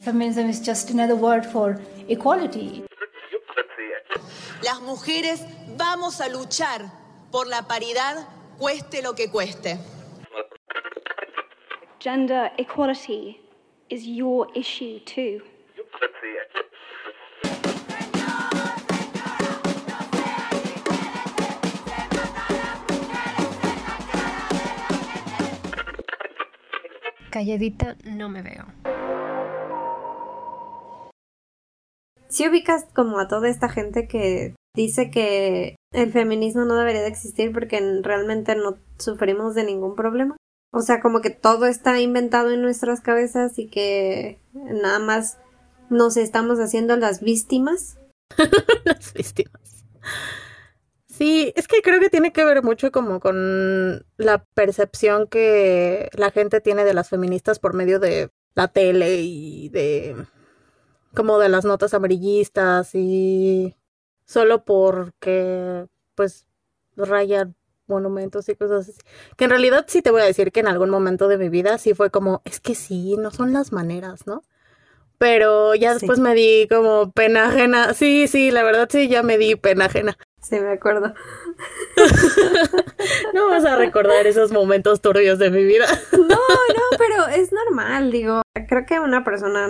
Feminism is just another word for equality. Las mujeres vamos a luchar por la paridad, cueste lo que cueste. Gender equality is your issue too. Calladita no me veo. Si ubicas como a toda esta gente que dice que el feminismo no debería de existir porque realmente no sufrimos de ningún problema. O sea, como que todo está inventado en nuestras cabezas y que nada más nos estamos haciendo las víctimas. las víctimas. Sí, es que creo que tiene que ver mucho como con la percepción que la gente tiene de las feministas por medio de la tele y de como de las notas amarillistas y solo porque pues rayan monumentos y cosas así. Que en realidad sí te voy a decir que en algún momento de mi vida sí fue como, es que sí, no son las maneras, ¿no? Pero ya después me di como pena ajena. Sí, sí, la verdad sí, ya me di pena ajena. Sí, me acuerdo. no vas a recordar esos momentos turbios de mi vida. no, no, pero es normal, digo. Creo que una persona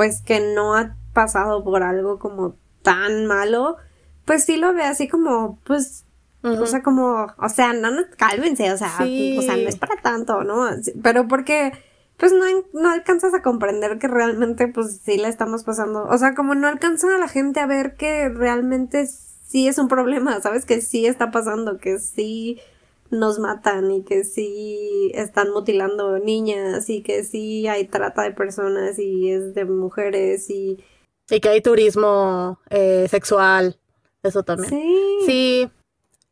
pues que no ha pasado por algo como tan malo, pues sí lo ve así como, pues, o sea, como, o sea, no, no, cálmense, o sea, o sea, no es para tanto, ¿no? Pero porque, pues no, no alcanzas a comprender que realmente, pues sí la estamos pasando, o sea, como no alcanza a la gente a ver que realmente sí es un problema, ¿sabes? Que sí está pasando, que sí nos matan y que sí están mutilando niñas y que sí hay trata de personas y es de mujeres y... Y que hay turismo eh, sexual, eso también. Sí. Sí.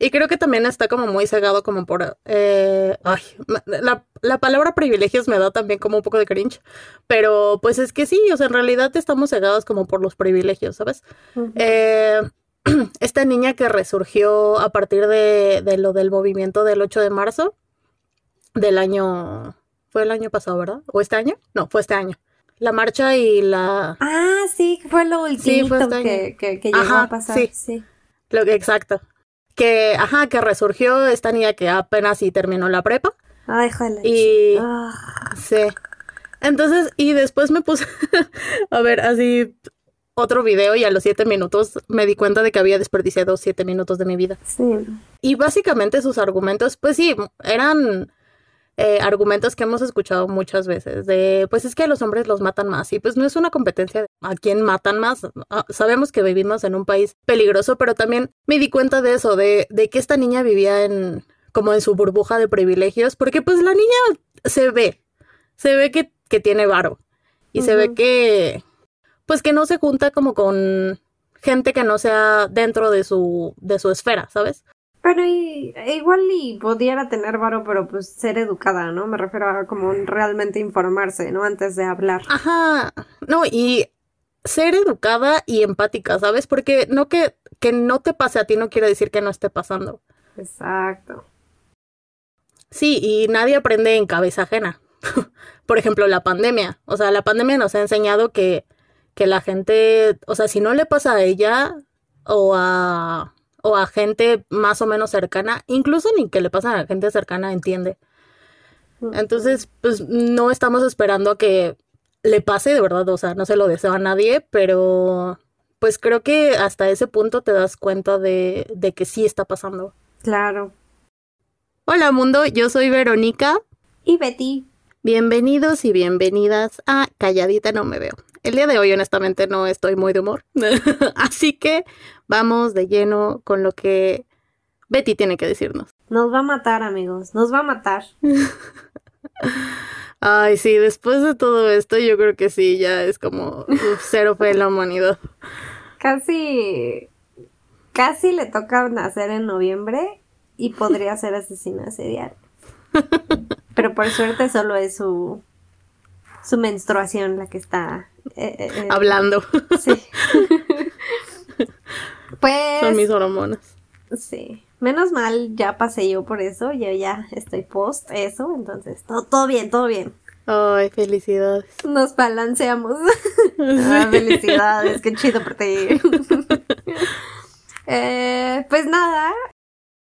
Y creo que también está como muy cegado como por... Eh, ay, la, la, palabra privilegios me da también como un poco de cringe, pero pues es que sí, o sea, en realidad estamos cegados como por los privilegios, ¿sabes? eh, esta niña que resurgió a partir de, lo del movimiento del 8 de marzo del año... Fue el año pasado, ¿verdad? ¿O este año? No, fue este año. La marcha y la... Ah, sí, fue lo último este que, que, llegó a pasar. Sí, Lo que, exacto. Que, ajá, que resurgió esta niña que apenas sí terminó la prepa. Ay, joder. Y... Sí. Entonces, y después me puse a ver así otro video y a los siete minutos me di cuenta de que había desperdiciado siete minutos de mi vida. Sí. Y básicamente sus argumentos, pues sí, eran eh, argumentos que hemos escuchado muchas veces, de pues es que los hombres los matan más y pues no es una competencia de a quién matan más. Ah, sabemos que vivimos en un país peligroso, pero también me di cuenta de eso, de, de que esta niña vivía en como en su burbuja de privilegios, porque pues la niña se ve, se ve que, que tiene varo y se ve que, pues que no se junta como con gente que no sea dentro de su, de su esfera, ¿sabes? Pero igual y pudiera tener varo, pero pues ser educada, ¿no? Me refiero a como realmente informarse, ¿no? Antes de hablar. Ajá. No, y ser educada y empática, ¿sabes? Porque no que, que no te pase a ti no quiere decir que no esté pasando. Exacto. Sí, y nadie aprende en cabeza ajena. Por ejemplo, la pandemia. O sea, la pandemia nos ha enseñado que que la gente, o sea, si no le pasa a ella o a, o a gente más o menos cercana, incluso ni que le pasa a la gente cercana entiende. Entonces, pues no estamos esperando a que le pase, de verdad, o sea, no se lo deseo a nadie, pero pues creo que hasta ese punto te das cuenta de, de que sí está pasando. Claro. Hola mundo, yo soy Verónica. Y Betty. Bienvenidos y bienvenidas a Calladita No Me Veo. El día de hoy honestamente no estoy muy de humor. Así que vamos de lleno con lo que Betty tiene que decirnos. Nos va a matar, amigos. Nos va a matar. Ay, sí, después de todo esto yo creo que sí, ya es como cero fe en la humanidad. Casi, casi le toca nacer en noviembre y podría ser asesina serial. Pero por suerte solo es su, su menstruación la que está eh, eh, eh, hablando. Sí. pues. Son mis hormonas. Sí. Menos mal, ya pasé yo por eso, yo ya estoy post eso, entonces todo, todo bien, todo bien. Ay, felicidades. Nos balanceamos. Ah, felicidades, qué chido por ti. Eh, pues nada,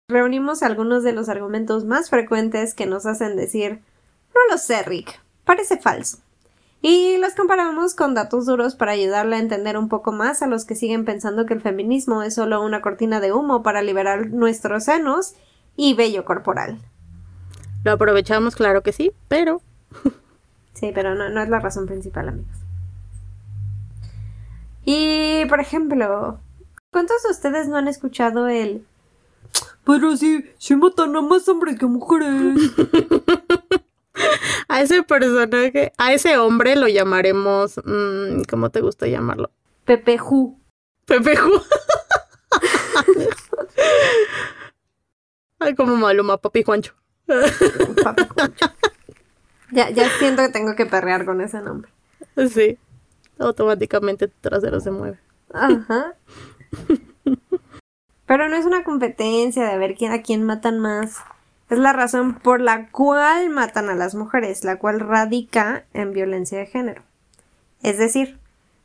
reunimos algunos de los argumentos más frecuentes que nos hacen decir, no lo sé, Rick, parece falso. Y los comparamos con datos duros para ayudarle a entender un poco más a los que siguen pensando que el feminismo es solo una cortina de humo para liberar nuestros senos y vello corporal. Lo aprovechamos, claro que sí, pero... Sí, pero no, no es la razón principal, amigos. Y, por ejemplo, ¿cuántos de ustedes no han escuchado el... Pero sí, se matan a más hombres que mujeres. a ese personaje, a ese hombre lo llamaremos... mmm, ¿Cómo te gusta llamarlo? Pepeju. Pepeju. Ay, como Maluma, papi Juancho. Papi Juancho. Ya, ya siento que tengo que perrear con ese nombre. Sí. Automáticamente tu trasero se mueve. Ajá. Pero no es una competencia de ver quién, a quién matan más. Es la razón por la cual matan a las mujeres, la cual radica en violencia de género. Es decir,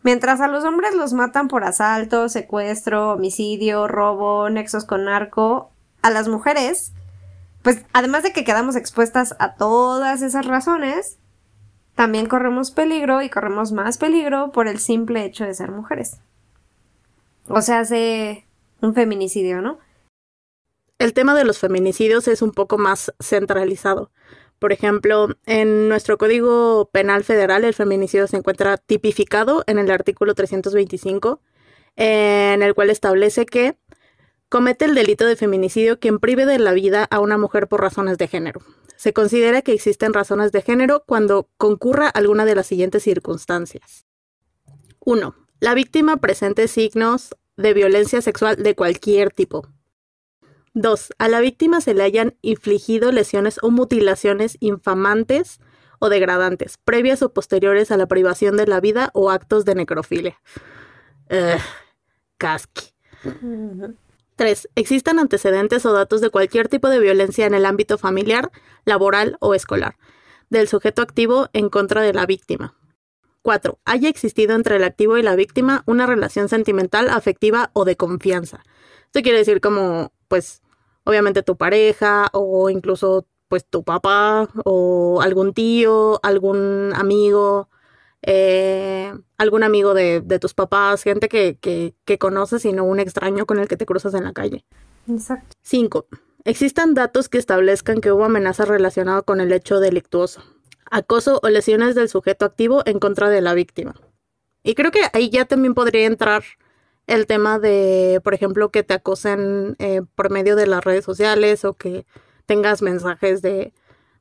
mientras a los hombres los matan por asalto, secuestro, homicidio, robo, nexos con narco, a las mujeres, pues además de que quedamos expuestas a todas esas razones, también corremos peligro y corremos más peligro por el simple hecho de ser mujeres. O sea, hace un feminicidio, ¿no? El tema de los feminicidios es un poco más centralizado. Por ejemplo, en nuestro Código Penal Federal el feminicidio se encuentra tipificado en el artículo 325, en el cual establece que comete el delito de feminicidio quien prive de la vida a una mujer por razones de género. Se considera que existen razones de género cuando concurra alguna de las siguientes circunstancias. 1. La víctima presente signos de violencia sexual de cualquier tipo. 2. A la víctima se le hayan infligido lesiones o mutilaciones infamantes o degradantes, previas o posteriores a la privación de la vida o actos de necrofilia. Uh, casqui. 3. Existan antecedentes o datos de cualquier tipo de violencia en el ámbito familiar, laboral o escolar, del sujeto activo en contra de la víctima. 4. Haya existido entre el activo y la víctima una relación sentimental, afectiva o de confianza. Esto quiere decir como, pues, obviamente tu pareja o incluso, pues, tu papá o algún tío, algún amigo, eh, algún amigo de, de, tus papás, gente que, que, que conoces y no un extraño con el que te cruzas en la calle. Exacto. 5. Existan datos que establezcan que hubo amenaza relacionada con el hecho delictuoso, acoso o lesiones del sujeto activo en contra de la víctima. Y creo que ahí ya también podría entrar el tema de, por ejemplo, que te acosen eh, por medio de las redes sociales o que tengas mensajes de,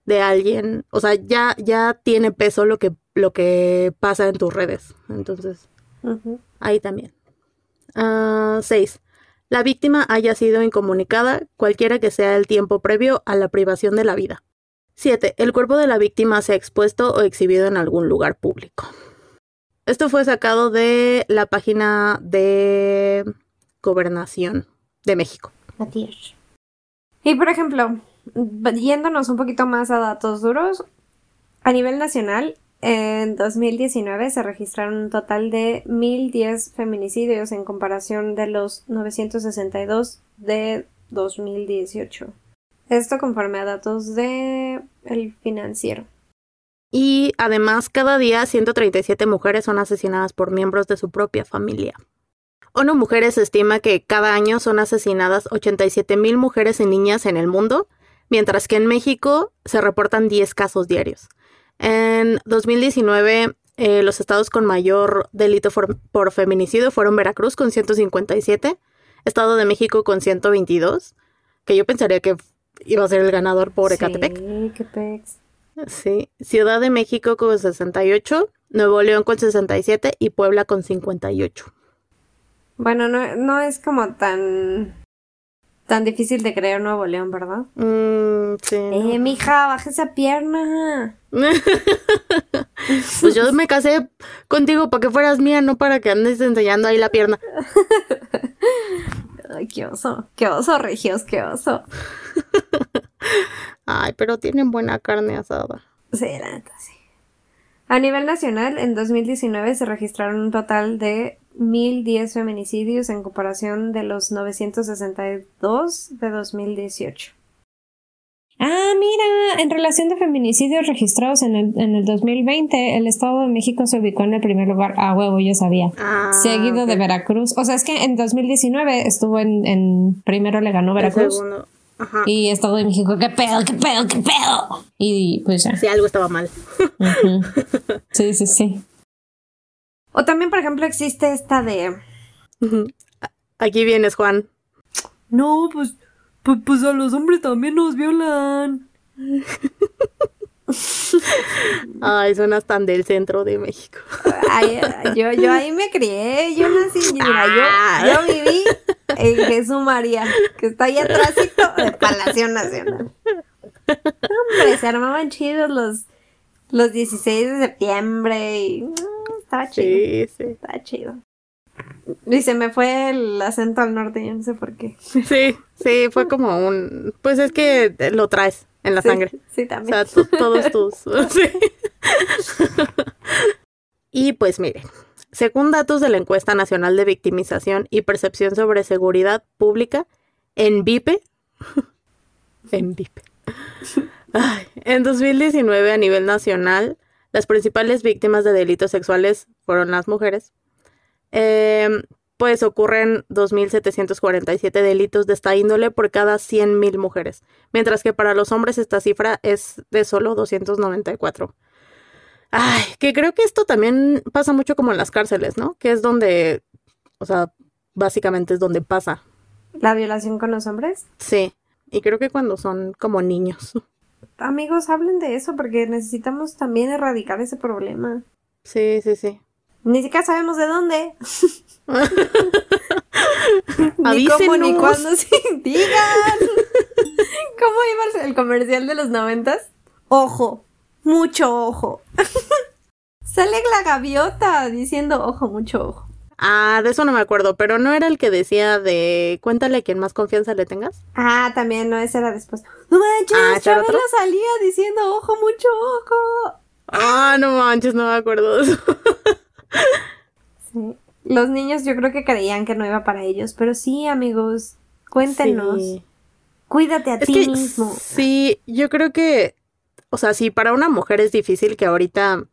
de alguien. O sea, ya, ya tiene peso lo que, lo que pasa en tus redes. Entonces, uh -huh. ahí también. 6. Uh, la víctima haya sido incomunicada, cualquiera que sea el tiempo previo a la privación de la vida. 7. El cuerpo de la víctima sea expuesto o exhibido en algún lugar público. Esto fue sacado de la página de Gobernación de México. Y por ejemplo, yéndonos un poquito más a datos duros, a nivel nacional, en 2019 se registraron un total de 1.010 feminicidios en comparación de los 962 de 2018. Esto conforme a datos de el financiero. Y además, cada día 137 mujeres son asesinadas por miembros de su propia familia. ONU Mujeres estima que cada año son asesinadas 87 mil mujeres y niñas en el mundo, mientras que en México se reportan 10 casos diarios. En 2019, eh, los estados con mayor delito por, por, feminicidio fueron Veracruz con 157, Estado de México con 122, que yo pensaría que iba a ser el ganador por Ecatepec. Sí, qué pex. Sí, Ciudad de México con 68, Nuevo León con 67 y Puebla con 58. Bueno, no, no es como tan tan difícil de creer Nuevo León, ¿verdad? Mm, sí. Eh, mija, baja esa pierna. pues yo me casé contigo para que fueras mía, no para que andes enseñando ahí la pierna. Ay, qué oso, qué oso, regios, qué oso. Ay, pero tienen buena carne asada. Sí, la neta, sí. A nivel nacional, en 2019 se registraron un total de 1.010 feminicidios en comparación de los 962 de 2018. Ah, mira, en relación de feminicidios registrados en el, en el 2020, el Estado de México se ubicó en el primer lugar. Ah, huevo, yo sabía. Ah, Seguido de. Veracruz. O sea, es que en 2019 estuvo en, en primero le ganó El Veracruz. segundo. Ajá. Y Estado de México, ¿qué pedo, qué pedo, qué pedo? Y pues ya. Sí, algo estaba mal. Sí, sí, sí. O también, por ejemplo, existe esta de... Aquí vienes, Juan. No, pues, pues, pues a los hombres también nos violan. Ay, suenas tan del centro de México. Ay, yo, yo ahí me crié, yo nací, mira, yo, yo viví en Jesús María, que está ahí atrásito de Palacio Nacional. Hombre, se armaban chidos los, los 16 de septiembre y mm, estaba chido, Sí, sí. estaba chido. Y se me fue el acento al norte, yo no sé por qué. Sí, sí, fue como un... Pues es que lo traes en la Sí, sangre. Sí, O también. sea, to- todos tus... sí. Y pues miren, según datos de la encuesta nacional de victimización y percepción sobre seguridad pública, en VIPE, en VIPE, en 2019 a nivel nacional, las principales víctimas de delitos sexuales fueron las mujeres. Em, pues ocurren 2.747 delitos de esta índole por cada 100.000 mujeres, mientras que para los hombres esta cifra es de solo 294. Ay, que creo que esto también pasa mucho como en las cárceles, ¿no? Que es donde, o sea, básicamente es donde pasa. La violación con los hombres. Sí, y creo que cuando son como niños. Amigos, hablen de eso porque necesitamos también erradicar ese problema. Sí, sí, sí. Ni siquiera sabemos de dónde. Ni cómo ni cuándo. Sí, digan. ¿Cómo iba el- comercial de los noventas? Ojo, mucho ojo. Sale la gaviota diciendo ojo, mucho ojo. Ah, de eso no me acuerdo, pero no era el que decía de cuéntale a quien más confianza le tengas. Ah, también, no, ese era después. No manches, Ah, ¿ese era Chabelo otro? salía diciendo ojo, mucho ojo. Ah, no manches, no me acuerdo de eso. Sí. Los niños yo creo que creían que no iba para ellos, pero sí, amigos, cuéntenos. Sí. Cuídate a Es ti mismo. sí, yo creo que, o sea, sí, para una mujer es difícil que ahorita,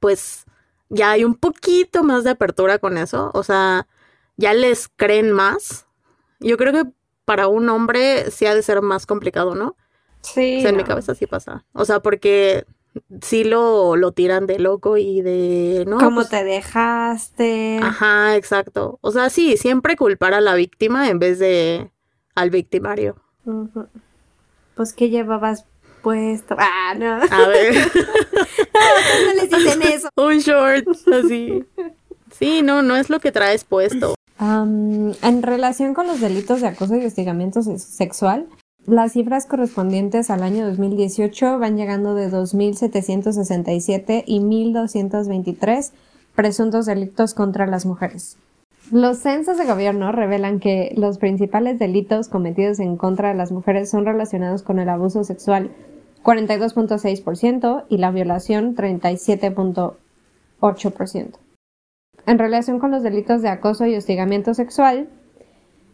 pues, ya hay un poquito más de apertura con eso, o sea, ya les creen más. Yo creo que para un hombre sí ha de ser más complicado, ¿no? Sí. O sea, en mi cabeza sí pasa. O sea, porque sí lo, lo tiran de loco y de, no, ¿Cómo pues, te dejaste? Ajá, exacto. O sea, sí, siempre culpar a la víctima en vez de al victimario. Pues, ¿qué llevabas puesto? Ah, no. A ver, no les dicen eso. un short, así. Sí, no, no es lo que traes puesto. En relación con los delitos de acoso y hostigamiento se- sexual, las cifras correspondientes al año 2018 van llegando de 2.767 y 1.223 presuntos delitos contra las mujeres. Los censos de gobierno revelan que los principales delitos cometidos en contra de las mujeres son relacionados con el abuso sexual 42.6% y la violación 37.8%. En relación con los delitos de acoso y hostigamiento sexual,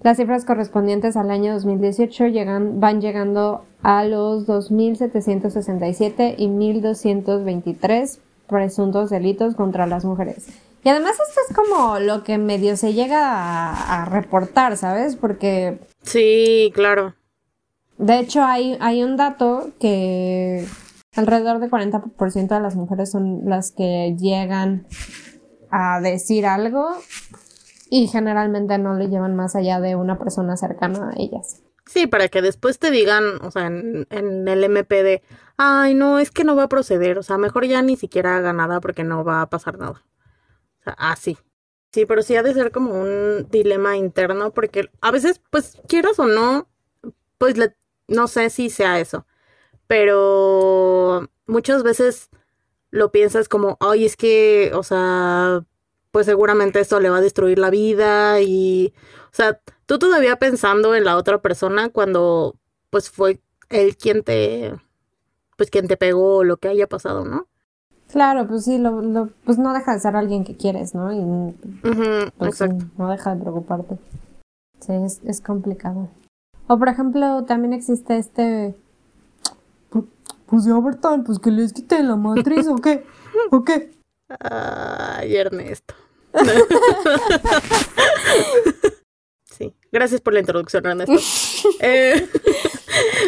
las cifras correspondientes al año 2018 llegan, van llegando a los 2.767 y 1.223 presuntos delitos contra las mujeres. Y además esto es como lo que medio se llega a, a reportar, ¿sabes? Porque Sí, claro. de hecho hay, hay un dato que alrededor del 40% de las mujeres son las que llegan a decir algo y generalmente no le llevan más allá de una persona cercana a ellas. Sí, para que después te digan, o sea, en, en el MP de, ay, no, es que no va a proceder, o sea, mejor ya ni siquiera haga nada porque no va a pasar nada. O sea, así. Sí, pero sí ha de ser como un dilema interno porque a veces, pues, quieras o no, pues le- no sé si sea eso, pero muchas veces lo piensas como, ay, es que, o sea, pues seguramente esto le va a destruir la vida y, o sea, tú todavía pensando en la otra persona cuando, pues, fue él quien te, pues, quien te pegó o lo que haya pasado, ¿no? Claro, pues sí, lo, lo, pues no deja de ser alguien que quieres, ¿no? Y pues, exacto. no deja de preocuparte. Sí, es, es complicado. O por ejemplo, también existe este... pu- Pues ya, Bertán, pues que les quiten la matriz o qué, o qué. Ay, Ernesto. Sí, gracias por la introducción, Ernesto. Eh,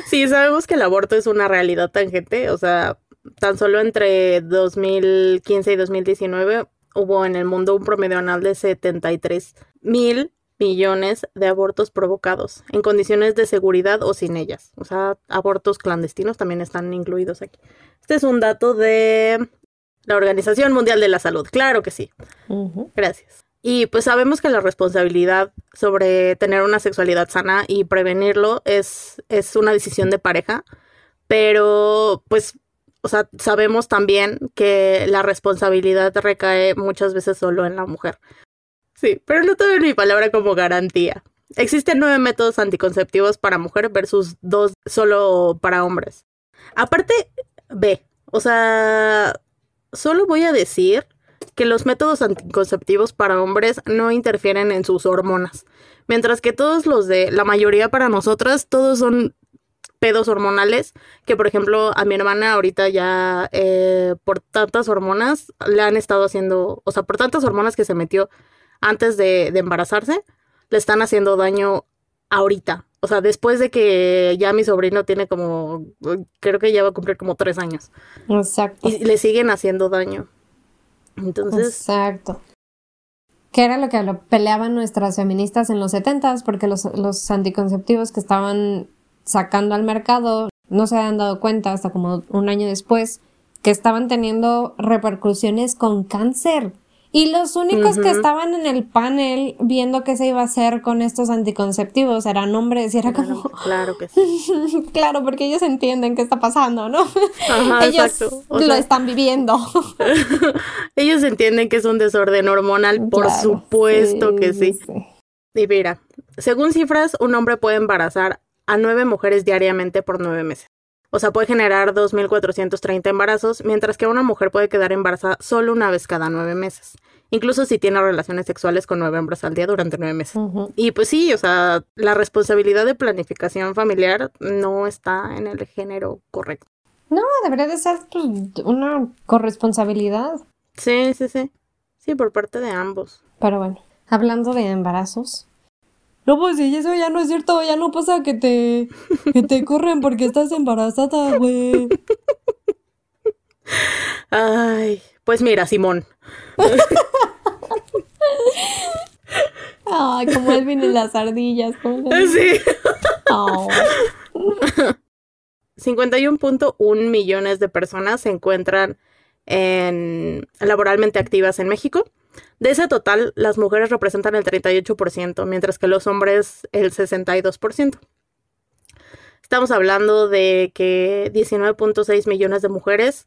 sí, sabemos que el aborto es una realidad tangente, o sea, tan solo entre 2015 y 2019 hubo en el mundo un promedio anual de 73 mil millones de abortos provocados en condiciones de seguridad o sin ellas. O sea, abortos clandestinos también están incluidos aquí. Este es un dato de la Organización Mundial de la Salud. Claro que sí. Gracias. Y pues sabemos que la responsabilidad sobre tener una sexualidad sana y prevenirlo es, es una decisión de pareja, pero pues, o sea, sabemos también que la responsabilidad recae muchas veces solo en la mujer. Sí, pero no tomen mi palabra como garantía. Existen nueve métodos anticonceptivos para mujer versus dos solo para hombres. Aparte, ve, o sea, solo voy a decir que los métodos anticonceptivos para hombres no interfieren en sus hormonas, mientras que todos los de la mayoría para nosotras, todos son pedos hormonales, que por ejemplo a mi hermana ahorita ya eh, por tantas hormonas le han estado haciendo, o sea, por tantas hormonas que se metió antes de, de embarazarse, le están haciendo daño ahorita. O sea, después de que ya mi sobrino tiene como, creo que ya va a cumplir como tres años. Exacto. Y le siguen haciendo daño. Entonces, Exacto. Que era lo que lo peleaban nuestras feministas en los setentas, porque los, los anticonceptivos que estaban sacando al mercado no se habían dado cuenta hasta como un año después que estaban teniendo repercusiones con cáncer. Y los únicos que estaban en el panel viendo qué se iba a hacer con estos anticonceptivos eran hombres y era claro, como, claro que sí. claro, porque ellos entienden qué está pasando, ¿no? Ajá, ellos exacto. O lo sea, están viviendo. ellos entienden que es un desorden hormonal, por Claro, supuesto que sí. Y mira, según cifras, un hombre puede embarazar a nueve mujeres diariamente por nueve meses. O sea, puede generar 2.430 embarazos, mientras que una mujer puede quedar embarazada solo una vez cada nueve meses. Incluso si tiene relaciones sexuales con nueve hombres al día durante nueve meses. Y pues sí, o sea, la responsabilidad de planificación familiar no está en el género correcto. No, debería de ser pues, una corresponsabilidad. Sí, sí, sí. Sí, por parte de ambos. Pero bueno, hablando de embarazos. No, pues sí, eso ya no es cierto, ya no pasa que te, que te corren porque estás embarazada, güey. Ay, pues mira, Simón. Ay, como Elvin en las ardillas. como le- Sí. Oh. 51.1 millones de personas se encuentran en, laboralmente activas en México. De ese total, las mujeres representan el 38%, mientras que los hombres el 62%. Estamos hablando de que 19.6 millones de mujeres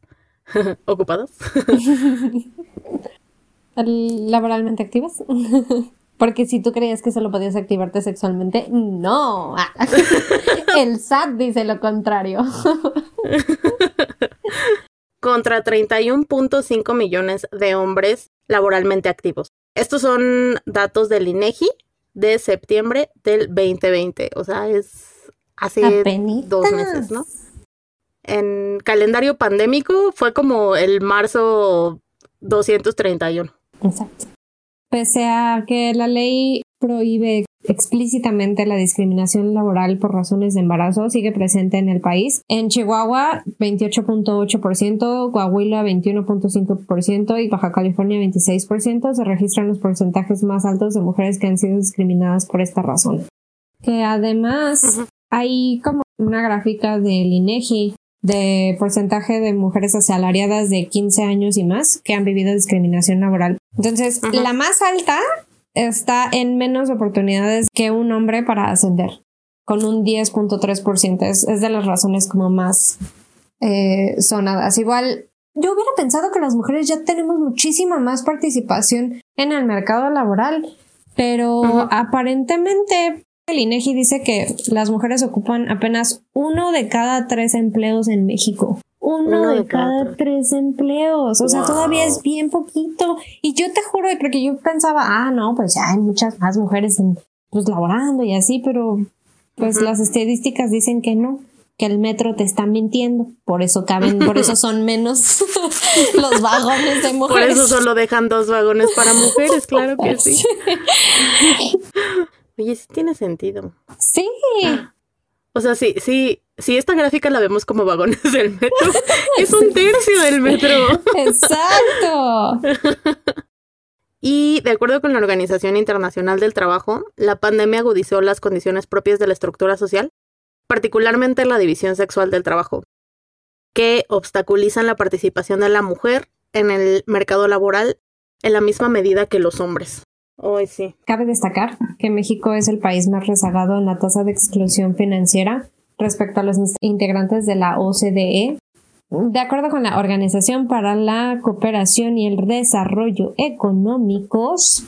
ocupadas. ¿Laboralmente activas? Porque si tú creías que solo podías activarte sexualmente, no. El SAT dice lo contrario. contra 31.5 millones de hombres laboralmente activos. Estos son datos del INEGI de septiembre del 2020, o sea, es hace Apenitas. dos meses, ¿no? En calendario pandémico fue como el marzo 231. Exacto. Pese a que la ley prohíbe explícitamente la discriminación laboral por razones de embarazo, sigue presente en el país. En Chihuahua, 28.8%, Coahuila, 21.5% y Baja California, 26%, se registran los porcentajes más altos de mujeres que han sido discriminadas por esta razón. Que además hay como una gráfica del INEGI de porcentaje de mujeres asalariadas de 15 años y más que han vivido discriminación laboral. Entonces, la más alta está en menos oportunidades que un hombre para ascender, con un 10.3%. Es, es de las razones como más eh, sonadas. Igual, yo hubiera pensado que las mujeres ya tenemos muchísima más participación en el mercado laboral, pero aparentemente el INEGI dice que las mujeres ocupan apenas uno de cada tres empleos en México. uno, de, cada, tres empleos. O sea, todavía es bien poquito. Y yo te juro, porque yo pensaba, ah, no, pues ya hay muchas más mujeres en, pues laborando y así, pero pues las estadísticas dicen que no, que el metro te está mintiendo. Por eso caben, por eso son menos los vagones de mujeres. Por eso solo dejan dos vagones para mujeres, claro que sí. Oye, sí tiene sentido. Sí. O sea, sí, sí, si esta gráfica la vemos como vagones del metro, es un tercio del metro. Exacto. Y de acuerdo con la Organización Internacional del Trabajo, la pandemia agudizó las condiciones propias de la estructura social, particularmente la división sexual del trabajo, que obstaculizan la participación de la mujer en el mercado laboral en la misma medida que los hombres. Hoy sí. Cabe destacar que México es el país más rezagado en la tasa de exclusión financiera respecto a los integrantes de la OCDE. De acuerdo con la Organización para la Cooperación y el Desarrollo Económicos,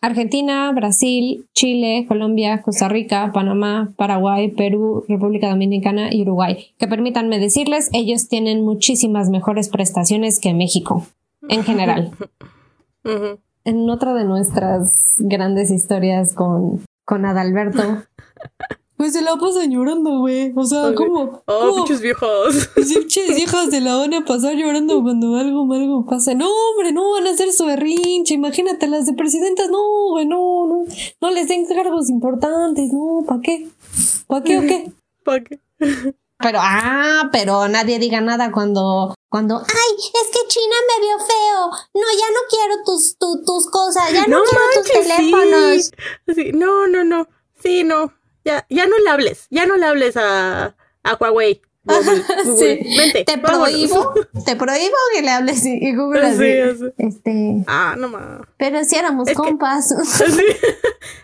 Argentina, Brasil, Chile, Colombia, Costa Rica, Panamá, Paraguay, Perú, República Dominicana y Uruguay. Que permítanme decirles, ellos tienen muchísimas mejores prestaciones que México, en general. En otra de nuestras grandes historias con, con Adalberto, pues se la pasan llorando, güey. O sea, como. Oh, pinches viejas. Pinches viejas de la van a pasar llorando cuando algo algo pasa. No, hombre, no van a hacer su berrinche. Imagínate las de presidentas. No, güey, no, no. No les den cargos importantes. No, ¿para qué? ¿Para qué o qué? ¿Para qué? Pero, ah, pero nadie diga nada cuando, cuando, ay, es que China me vio feo. No, ya no quiero tus, tus cosas, ya no, quiero tus teléfonos. sí. No, no, no. Sí, no. Ya, ya no le hables, ya no le hables a, a Huawei. sí. Vente, te prohíbo, te prohíbo que le hables y Google así. Este. Ah, no más. Pero si éramos compas.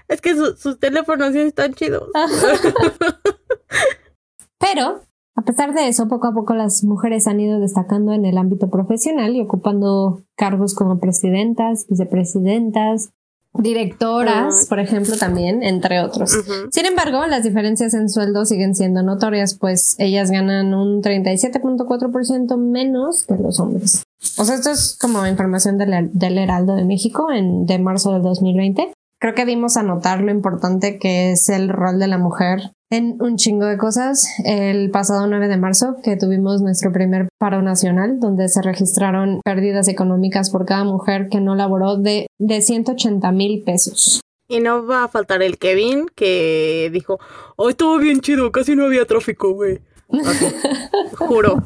Es que sus teléfonos sí están chidos. Pero, a pesar de eso, poco a poco las mujeres han ido destacando en el ámbito profesional y ocupando cargos como presidentas, vicepresidentas, directoras, por ejemplo, también, entre otros. Sin embargo, las diferencias en sueldo siguen siendo notorias, pues ellas ganan un 37.4% menos que los hombres. O sea, esto es como información del, del Heraldo de México en, de marzo del 2020. Creo que dimos a notar lo importante que es el rol de la mujer en un chingo de cosas. El pasado 9 de marzo, que tuvimos nuestro primer paro nacional, donde se registraron pérdidas económicas por cada mujer que no laboró de, de 180 mil pesos. Y no va a faltar el Kevin que dijo, hoy estuvo bien chido, casi no había tráfico, güey. Juro.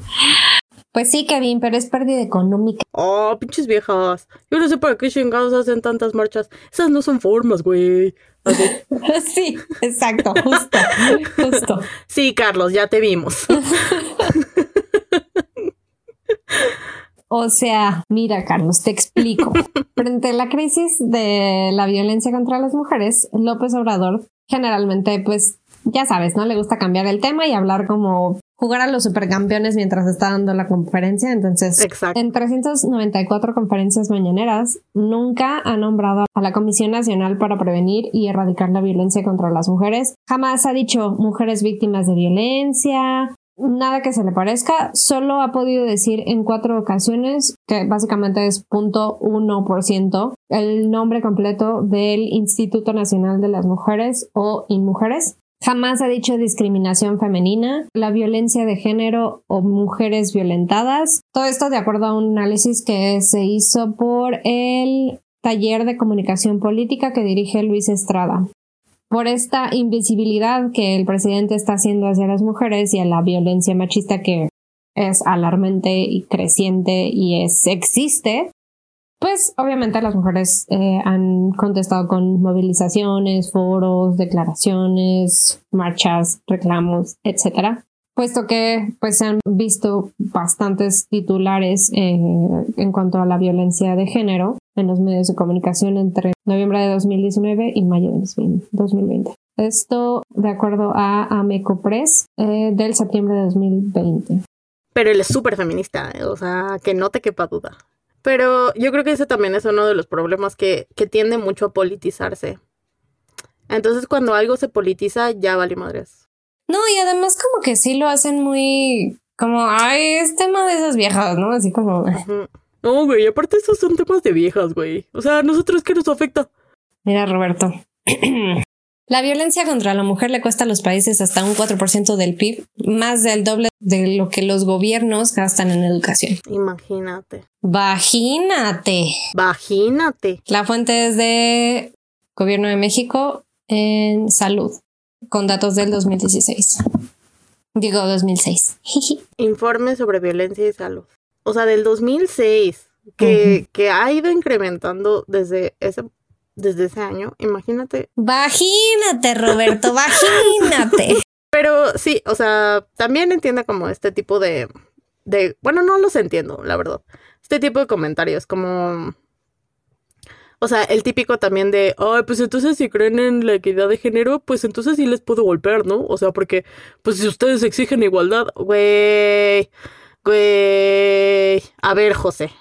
Pues sí, Kevin, pero es pérdida económica. Oh, pinches viejas. Yo no sé para qué chingados hacen tantas marchas. Esas no son formas, güey. sí, exacto, justo, justo. Sí, Carlos, ya te vimos. O sea, mira, Carlos, te explico. Frente a la crisis de la violencia contra las mujeres, López Obrador generalmente, pues, ya sabes, ¿no? Le gusta cambiar el tema y hablar como jugar a los supercampeones mientras está dando la conferencia. Entonces, en 394 conferencias mañaneras, nunca ha nombrado a la Comisión Nacional para Prevenir y Erradicar la Violencia contra las Mujeres. Jamás ha dicho mujeres víctimas de violencia, nada que se le parezca, solo ha podido decir en cuatro ocasiones, que básicamente es punto uno por ciento, el nombre completo del Instituto Nacional de las Mujeres o InMujeres. Jamás ha dicho discriminación femenina, la violencia de género o mujeres violentadas. Todo esto de acuerdo a un análisis que se hizo por el taller de comunicación política que dirige Luis Estrada. Por esta invisibilidad que el presidente está haciendo hacia las mujeres y a la violencia machista que es alarmante y creciente y es existe, pues obviamente las mujeres eh, han contestado con movilizaciones, foros, declaraciones, marchas, reclamos, etcétera. Puesto que pues se han visto bastantes titulares eh, en cuanto a la violencia de género en los medios de comunicación entre noviembre de 2019 y mayo de 2020. Esto de acuerdo a Ameco Press eh, del septiembre de 2020. Pero él es súper feminista, o sea, que no te quepa duda. Pero yo creo que ese también es uno de los problemas que, que tiende mucho a politizarse. Entonces cuando algo se politiza ya vale madres. No, y además como que sí lo hacen muy Como, ay, es tema de esas viejas, ¿no? Así como... No, güey, aparte estos son temas de viejas, güey. O sea, ¿a nosotros qué nos afecta? Mira, Roberto. La violencia contra la mujer le cuesta a los países hasta un 4% del PIB, más del doble de lo que los gobiernos gastan en educación. Imagínate. Vagínate. Vagínate. La fuente es de Gobierno de México en salud, con datos del 2016. Digo 2006. Informe sobre violencia y salud. O sea, del 2006, que, que ha ido incrementando desde ese, desde ese año. Imagínate. Vagínate, Roberto, vagínate. Pero sí, o sea, también entiende como este tipo de, de, bueno, no los entiendo, la verdad. Este tipo de comentarios, como, o sea, el típico también de, ay, pues entonces si creen en la equidad de género, pues entonces sí les puedo golpear, ¿no? O sea, porque, pues si ustedes exigen igualdad, güey, güey, a ver, José.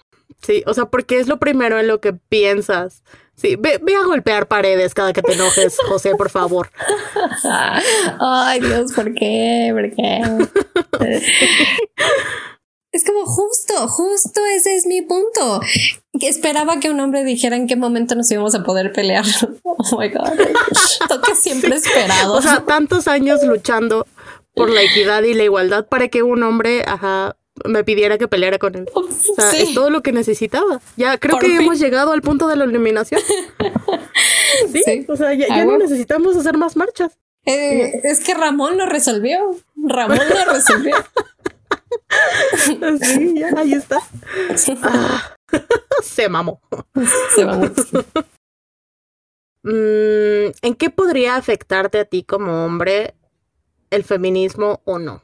Sí, o sea, porque es lo primero en lo que piensas. Sí, ve, ve a golpear paredes cada que te enojes, José, por favor. Ay, Dios, ¿por qué? ¿Por qué? Es como justo, justo ese es mi punto. Esperaba que un hombre dijera en qué momento nos íbamos a poder pelear. Oh my God. Lo que siempre he esperado. O sea, tantos años luchando por la equidad y la igualdad para que un hombre, ajá, me pidiera que peleara con él. O sea, Sí. es todo lo que necesitaba. Ya creo Por que fin. hemos llegado al punto de la eliminación. Sí, Sí. o sea, ya, Ah, ya no necesitamos hacer más marchas. Eh, es que Ramón lo resolvió. Ramón lo resolvió. Sí, ya, ahí está. Ah, se mamó. Se mamó. Mm, ¿En qué podría afectarte a ti como hombre el feminismo o no?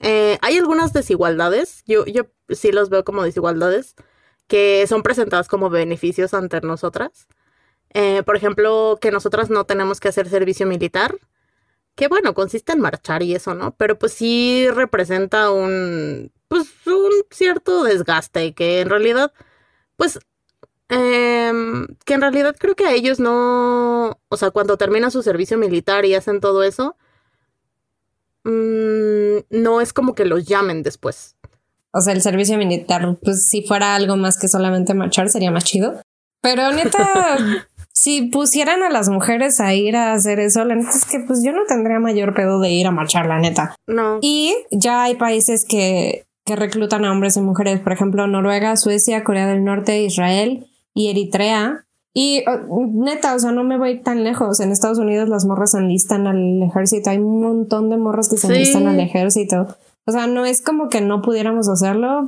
Eh, hay algunas desigualdades, yo, yo sí los veo como desigualdades, que son presentadas como beneficios ante nosotras. Eh, por ejemplo, que nosotras no tenemos que hacer servicio militar, que bueno, consiste en marchar y eso, ¿no? Pero pues sí representa un, pues un cierto desgaste, que en realidad, pues Em, que en realidad creo que a ellos no, o sea, cuando terminan su servicio militar y hacen todo eso, mm, no es como que los llamen después. O sea, el servicio militar, pues si fuera algo más que solamente marchar, sería más chido. Pero neta, si pusieran a las mujeres a ir a hacer eso, la neta es que pues yo no tendría mayor pedo de ir a marchar, la neta. No. Y ya hay países que, que reclutan a hombres y mujeres, por ejemplo, Noruega, Suecia, Corea del Norte, Israel y Eritrea. Y oh, neta, o sea, no me voy tan lejos. En Estados Unidos las morras se enlistan al ejército. Hay un montón de morras que se Sí. enlistan al ejército. O sea, no es como que no pudiéramos hacerlo.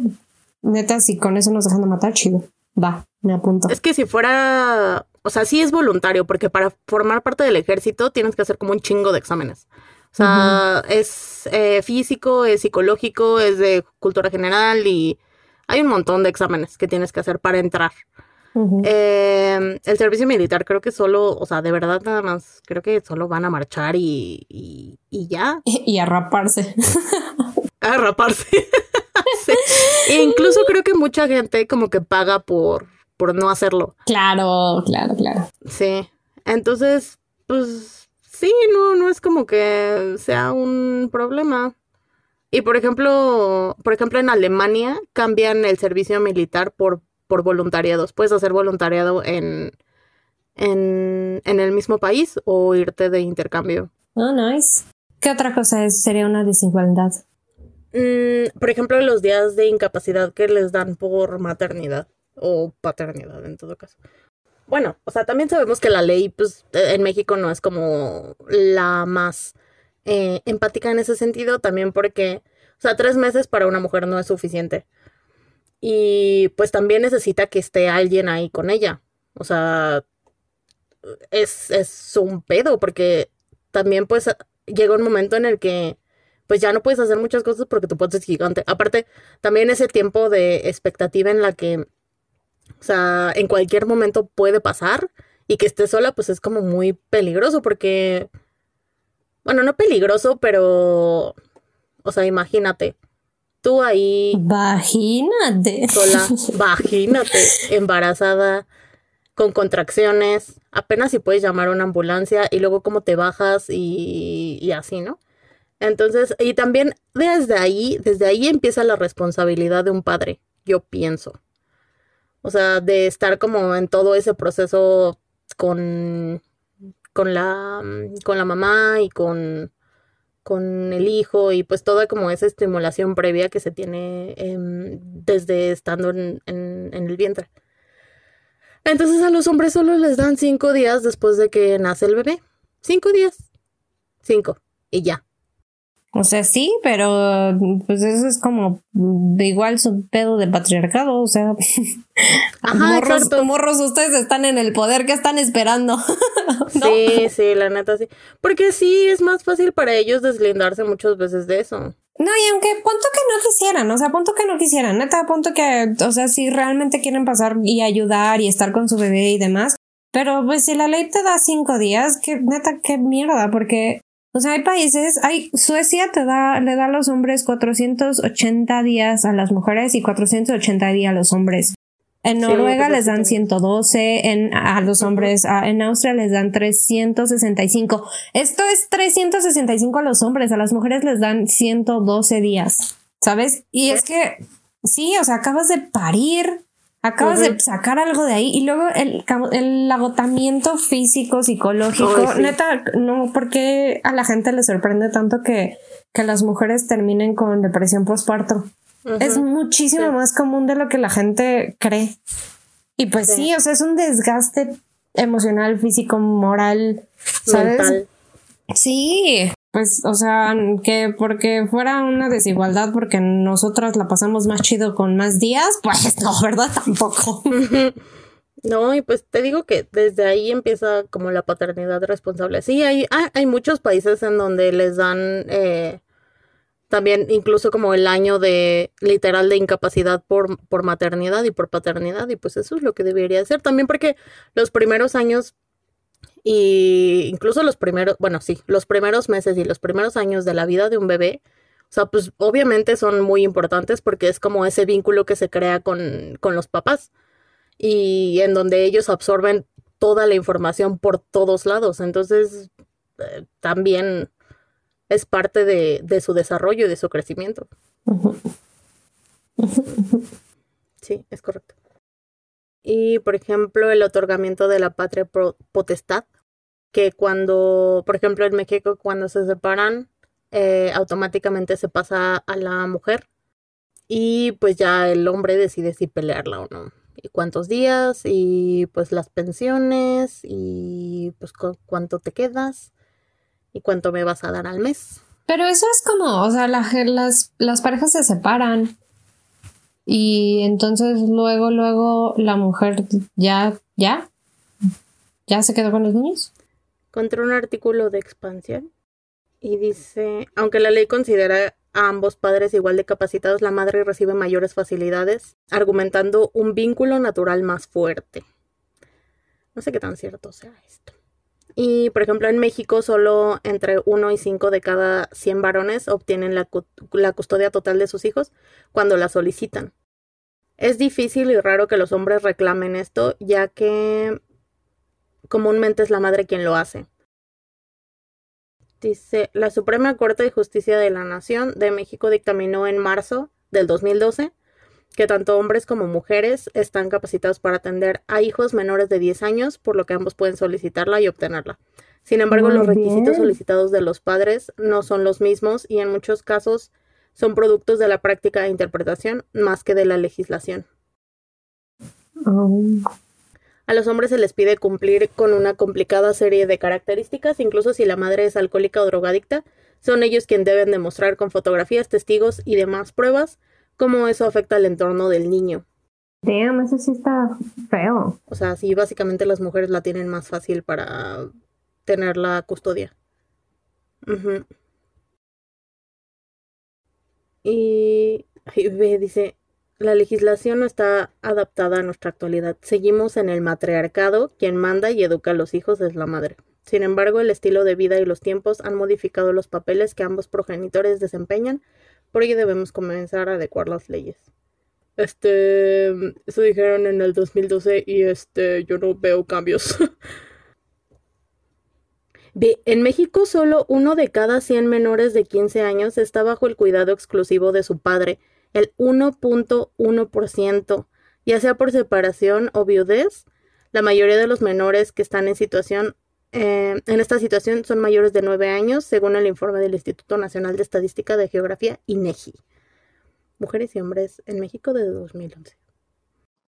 Neta, si con eso nos dejan de matar, chido. Va, me apunto. Es que si fuera, o sea, sí es voluntario, porque para formar parte del ejército tienes que hacer como un chingo de exámenes. O sea, es eh, físico, es psicológico, es de cultura general y hay un montón de exámenes que tienes que hacer para entrar. Eh, el servicio militar creo que solo, o sea, de verdad nada más, creo que solo van a marchar y, y, y ya, Y a raparse. a raparse. Sí. E incluso creo que mucha gente como que paga por, por no hacerlo. claro, claro, claro. Sí. Entonces, pues sí, no, no es como que sea un problema. Y por ejemplo, por ejemplo, en Alemania cambian el servicio militar por, por voluntariados. Puedes hacer voluntariado en, en, en el mismo país o irte de intercambio. Oh, nice. ¿Qué otra cosa es, sería una desigualdad? Mm, por ejemplo, los días de incapacidad que les dan por maternidad o paternidad en todo caso. Bueno, o sea, también sabemos que la ley, pues, eh, en México no es como la más eh, empática en ese sentido, también porque, o sea, tres meses para una mujer no es suficiente. Y pues también necesita que esté alguien ahí con ella. O sea, es, es un pedo, porque también pues llega un momento en el que pues ya no puedes hacer muchas cosas porque tu pote es gigante. Aparte, también ese tiempo de expectativa en la que, o sea, en cualquier momento puede pasar y que estés sola, pues es como muy peligroso porque, bueno, no peligroso, pero, o sea, imagínate, tú ahí Vagínate. sola, vagínate, embarazada, con contracciones, apenas si puedes llamar a una ambulancia y luego cómo te bajas y, y así, ¿no? Entonces, y también desde ahí, desde ahí empieza la responsabilidad de un padre, yo pienso. O sea, de estar como en todo ese proceso con, con la, con la mamá y con, con el hijo y pues toda como esa estimulación previa que se tiene em, desde estando en, en, en el vientre. Entonces a los hombres solo les dan cinco días después de que nace el bebé. Cinco días. Cinco. Y ya. O sea, sí, pero pues eso es como de igual su pedo de patriarcado, o sea, Ajá, morros, exacto. morros, ustedes están en el poder, ¿qué están esperando? ¿No? Sí, sí, la neta sí. Porque sí, es más fácil para ellos deslindarse muchas veces de eso. No, y aunque punto que no quisieran, o sea, punto que no quisieran, neta, punto que, o sea, si realmente quieren pasar y ayudar y estar con su bebé y demás, pero pues si la ley te da cinco días, que neta, qué mierda, porque, o sea, hay países, hay, Suecia te da, le da a los hombres 480 días a las mujeres y 480 días a los hombres. En Noruega pues les dan así también. 112, en, a los hombres, a- en Austria les dan 365. Esto es 365 a los hombres, a las mujeres les dan 112 días, ¿sabes? Y es que, sí, o sea, acabas de parir, acabas de sacar algo de ahí y luego el, el agotamiento físico, psicológico, sí. neta, no, porque a la gente le sorprende tanto que, que las mujeres terminen con depresión postparto. Es muchísimo Sí. más común de lo que la gente cree. Y pues sí. Sí. o sea, es un desgaste emocional, físico, moral, ¿sabes? Mental. Sí, pues, o sea, que porque fuera una desigualdad porque nosotras la pasamos más chido con más días, pues no, ¿verdad? Tampoco. No, y pues te digo que desde ahí empieza como la paternidad responsable. Sí, hay, hay, hay muchos países en donde les dan eh, también incluso como el año de literal de incapacidad por, por maternidad y por paternidad, y pues eso es lo que debería ser. También porque los primeros años y incluso los primeros, bueno, sí, los primeros meses y los primeros años de la vida de un bebé, o sea, pues obviamente son muy importantes porque es como ese vínculo que se crea con, con los papás y en donde ellos absorben toda la información por todos lados. Entonces, eh, también es parte de, de su desarrollo y de su crecimiento. Sí, es correcto. Y, por ejemplo, el otorgamiento de la patria potestad, que cuando, por ejemplo, en México, cuando se separan, eh, automáticamente se pasa a la mujer y pues ya el hombre decide si pelearla o no. Y cuántos días y pues las pensiones y pues cu- cuánto te quedas y cuánto me vas a dar al mes. Pero eso es como, o sea, la las, las parejas se separan y entonces luego, luego la mujer ya, ya, ya se quedó con los niños. Contra un artículo de expansión y dice, aunque la ley considera a ambos padres igual de capacitados, la madre recibe mayores facilidades, argumentando un vínculo natural más fuerte. No sé qué tan cierto sea esto. Y, por ejemplo, en México solo entre 1 y 5 de cada 100 varones obtienen la custodia total de sus hijos cuando la solicitan. Es difícil y raro que los hombres reclamen esto, ya que comúnmente es la madre quien lo hace. Dice, la Suprema Corte de Justicia de la Nación de México dictaminó en marzo del 2012 que tanto hombres como mujeres están capacitados para atender a hijos menores de 10 años, por lo que ambos pueden solicitarla y obtenerla. Sin embargo, Muy los requisitos bien. solicitados de los padres no son los mismos y en muchos casos son productos de la práctica de interpretación más que de la legislación. A los hombres se les pide cumplir con una complicada serie de características, incluso si la madre es alcohólica o drogadicta. Son ellos quienes deben demostrar con fotografías, testigos y demás pruebas cómo eso afecta al entorno del niño. Damn, eso sí está feo. O sea, sí, básicamente las mujeres la tienen más fácil para tener la custodia. Y ve, dice, la legislación no está adaptada a nuestra actualidad. Seguimos en el matriarcado, quien manda y educa a los hijos es la madre. Sin embargo, el estilo de vida y los tiempos han modificado los papeles que ambos progenitores desempeñan, por ello debemos comenzar a adecuar las leyes. Este, eso dijeron en el 2012 y este, yo no veo cambios. En México solo uno de cada 100 menores de 15 años está bajo el cuidado exclusivo de su padre, el 1.1%, ya sea por separación o viudez. La mayoría de los menores que están en situación eh, en esta situación son mayores de 9 años, según el informe del Instituto Nacional de Estadística de Geografía, INEGI. Mujeres y hombres en México de 2011.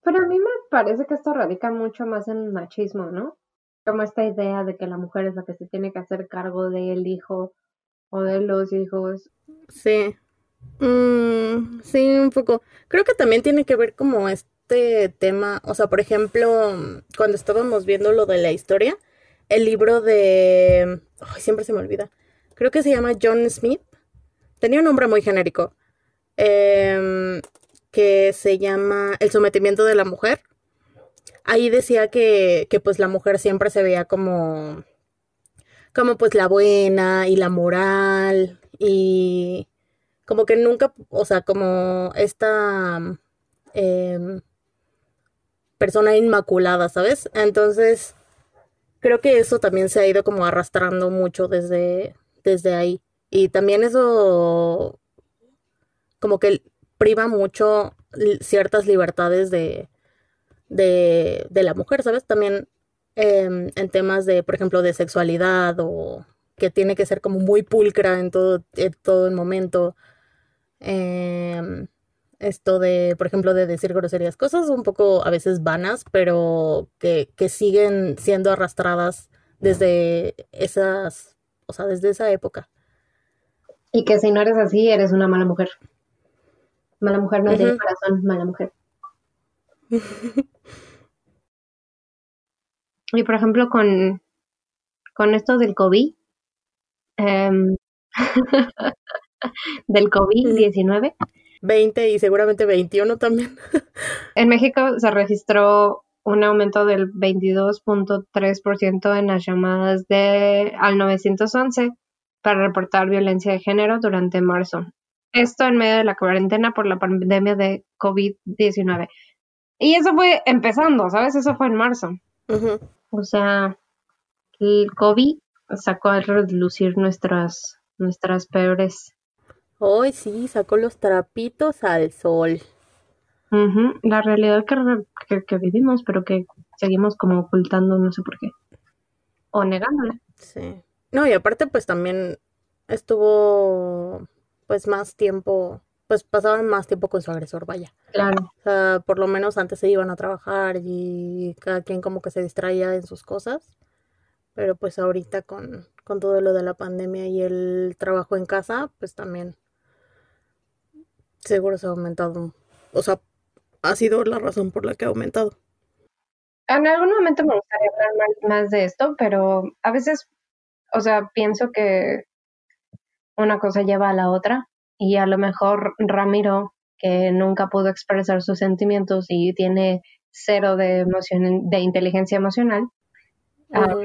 Pero a mí me parece que esto radica mucho más en machismo, ¿no? Como esta idea de que la mujer es la que se tiene que hacer cargo del hijo o de los hijos. Sí. Mm, sí, un poco. Creo que también tiene que ver como este tema, o sea, por ejemplo, cuando estábamos viendo lo de la historia, el libro de... Ay, siempre se me olvida. Creo que se llama John Smith. Tenía un nombre muy genérico. Em, que se llama El sometimiento de la mujer. Ahí decía que, que pues la mujer siempre se veía como como pues la buena y la moral y como que nunca, o sea, como esta em, persona inmaculada, ¿sabes? Entonces, creo que eso también se ha ido como arrastrando mucho desde, desde ahí. Y también eso como que priva mucho ciertas libertades de, de, de la mujer, ¿sabes? También em, en temas de, por ejemplo, de sexualidad o que tiene que ser como muy pulcra en todo, en todo el momento. Em, esto de, por ejemplo, de decir groserías, cosas un poco a veces vanas, pero que, que siguen siendo arrastradas desde esas, o sea, desde esa época. Y que si no eres así, eres una mala mujer. Mala mujer no tiene corazón, mala mujer. y por ejemplo, con, con esto del COVID, em, del COVID-19, 20 y seguramente 21 también. En México se registró un aumento del 22.3% en las llamadas de al 911 para reportar violencia de género durante marzo. Esto en medio de la cuarentena por la pandemia de COVID-19. Y eso fue empezando, ¿sabes? Eso fue en marzo. O sea, el COVID sacó a relucir nuestras, nuestras peores Hoy sí, sacó los trapitos al sol. La realidad que, que, vivimos, pero que seguimos como ocultando, no sé por qué. O negándola. Sí. No, y aparte pues también estuvo pues más tiempo, pues pasaban más tiempo con su agresor, vaya. Claro. O sea, por lo menos antes se iban a trabajar y cada quien como que se distraía en sus cosas. Pero pues ahorita con, con todo lo de la pandemia y el trabajo en casa, pues también seguro se ha aumentado. O sea, ha sido la razón por la que ha aumentado. En algún momento me gustaría hablar más, de esto, pero a veces, o sea, pienso que una cosa lleva a la otra y a lo mejor Ramiro, que nunca pudo expresar sus sentimientos y tiene cero de emoción, de inteligencia emocional, ah,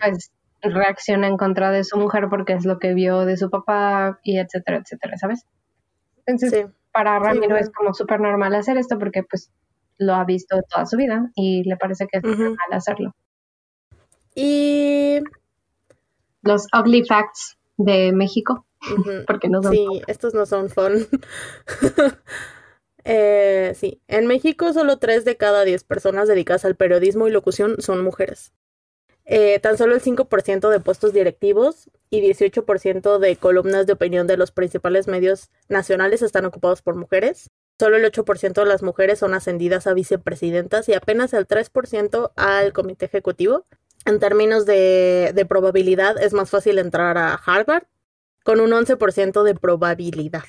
pues reacciona en contra de su mujer porque es lo que vio de su papá y etcétera, etcétera, ¿sabes? Entonces, para Ramiro es como súper normal hacer esto porque pues lo ha visto toda su vida y le parece que es normal hacerlo. Y los ugly facts de México, porque no son Sí, estos no son fun. eh, sí, en México solo 3 de cada 10 personas dedicadas al periodismo y locución son mujeres. Eh, tan solo el 5% de puestos directivos y 18% de columnas de opinión de los principales medios nacionales están ocupados por mujeres. Solo el 8% de las mujeres son ascendidas a vicepresidentas y apenas el 3% al comité ejecutivo. En términos de, probabilidad, es más fácil entrar a Harvard con un 11% de probabilidad.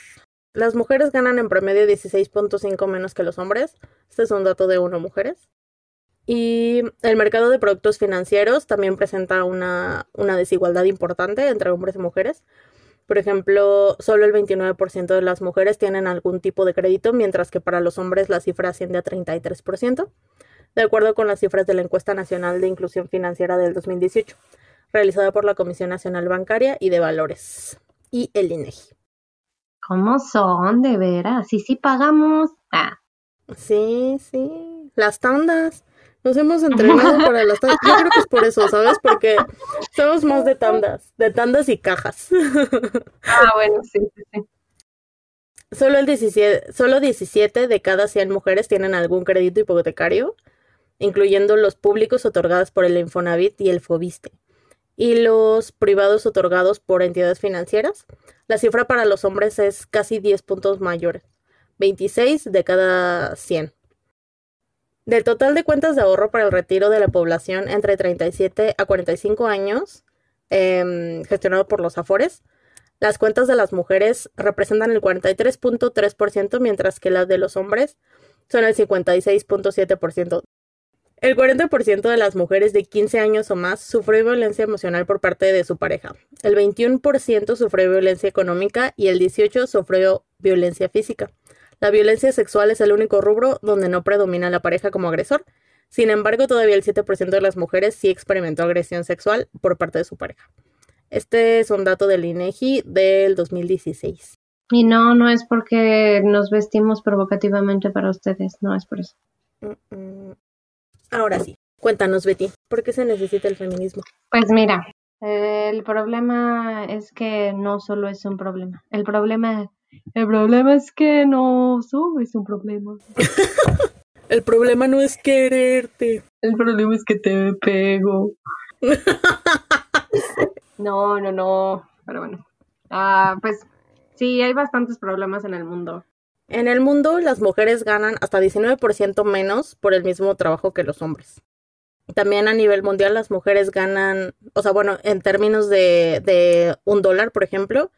Las mujeres ganan en promedio 16.5 menos que los hombres. Este es un dato de uno mujeres. Y el mercado de productos financieros también presenta una, desigualdad importante entre hombres y mujeres. Por ejemplo, solo el 29% de las mujeres tienen algún tipo de crédito, mientras que para los hombres la cifra asciende a 33%, de acuerdo con las cifras de la Encuesta Nacional de Inclusión Financiera del 2018, realizada por la Comisión Nacional Bancaria y de Valores y el INEGI. ¿Cómo son, de veras? Sí, sí pagamos. Ah. Sí, sí. Las tandas. Nos hemos entrenado para las tandas. Yo creo que es por eso, ¿sabes? Porque somos más de tandas, de tandas y cajas. Ah, bueno, sí, sí, sí. Solo, el 17, solo 17 de cada 100 mujeres tienen algún crédito hipotecario, incluyendo los públicos otorgados por el Infonavit y el Fobiste, y los privados otorgados por entidades financieras. La cifra para los hombres es casi 10 puntos mayores, 26 de cada 100. Del total de cuentas de ahorro para el retiro de la población entre 37 a 45 años, eh, gestionado por los Afores, las cuentas de las mujeres representan el 43.3%, mientras que las de los hombres son el 56.7%. El 40% de las mujeres de 15 años o más sufrió violencia emocional por parte de su pareja. El 21% sufrió violencia económica y el 18% sufrió violencia física. La violencia sexual es el único rubro donde no predomina la pareja como agresor. Sin embargo, todavía el 7% de las mujeres sí experimentó agresión sexual por parte de su pareja. Este es un dato del INEGI del 2016. Y no, no es porque nos vestimos provocativamente para ustedes, no es por eso. Mm, mm. Ahora sí, cuéntanos, Betty, ¿por qué se necesita el feminismo? Pues mira, el problema es que no solo es un problema. El problema, el problema es que no solo es un problema. El problema no es quererte. El problema es que te pego. No, no, no. Pero bueno. Ah, pues sí, hay bastantes problemas en el mundo. En el mundo, las mujeres ganan hasta 19% menos por el mismo trabajo que los hombres. También a nivel mundial, las mujeres ganan, o sea, bueno, en términos de, de un dólar, por ejemplo,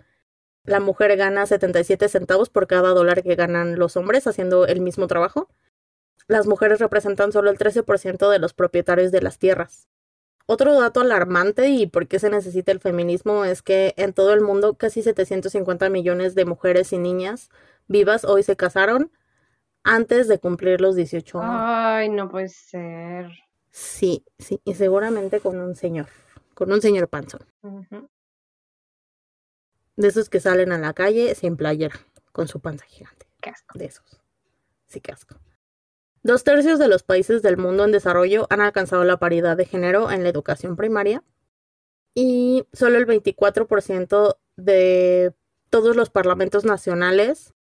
la mujer gana 77 centavos por cada dólar que ganan los hombres haciendo el mismo trabajo. Las mujeres representan solo el 13% de los propietarios de las tierras. Otro dato alarmante y por qué se necesita el feminismo es que en todo el mundo casi 750 millones de mujeres y niñas vivas hoy se casaron antes de cumplir los 18 años. Ay, no puede ser. Sí, sí, y seguramente con un señor, con un señor panzón. De esos que salen a la calle sin playera, con su panza gigante. Qué asco. De esos. Sí, qué asco. Dos tercios de los países del mundo en desarrollo han alcanzado la paridad de género en la educación primaria y solo el 24% de todos los parlamentos nacionales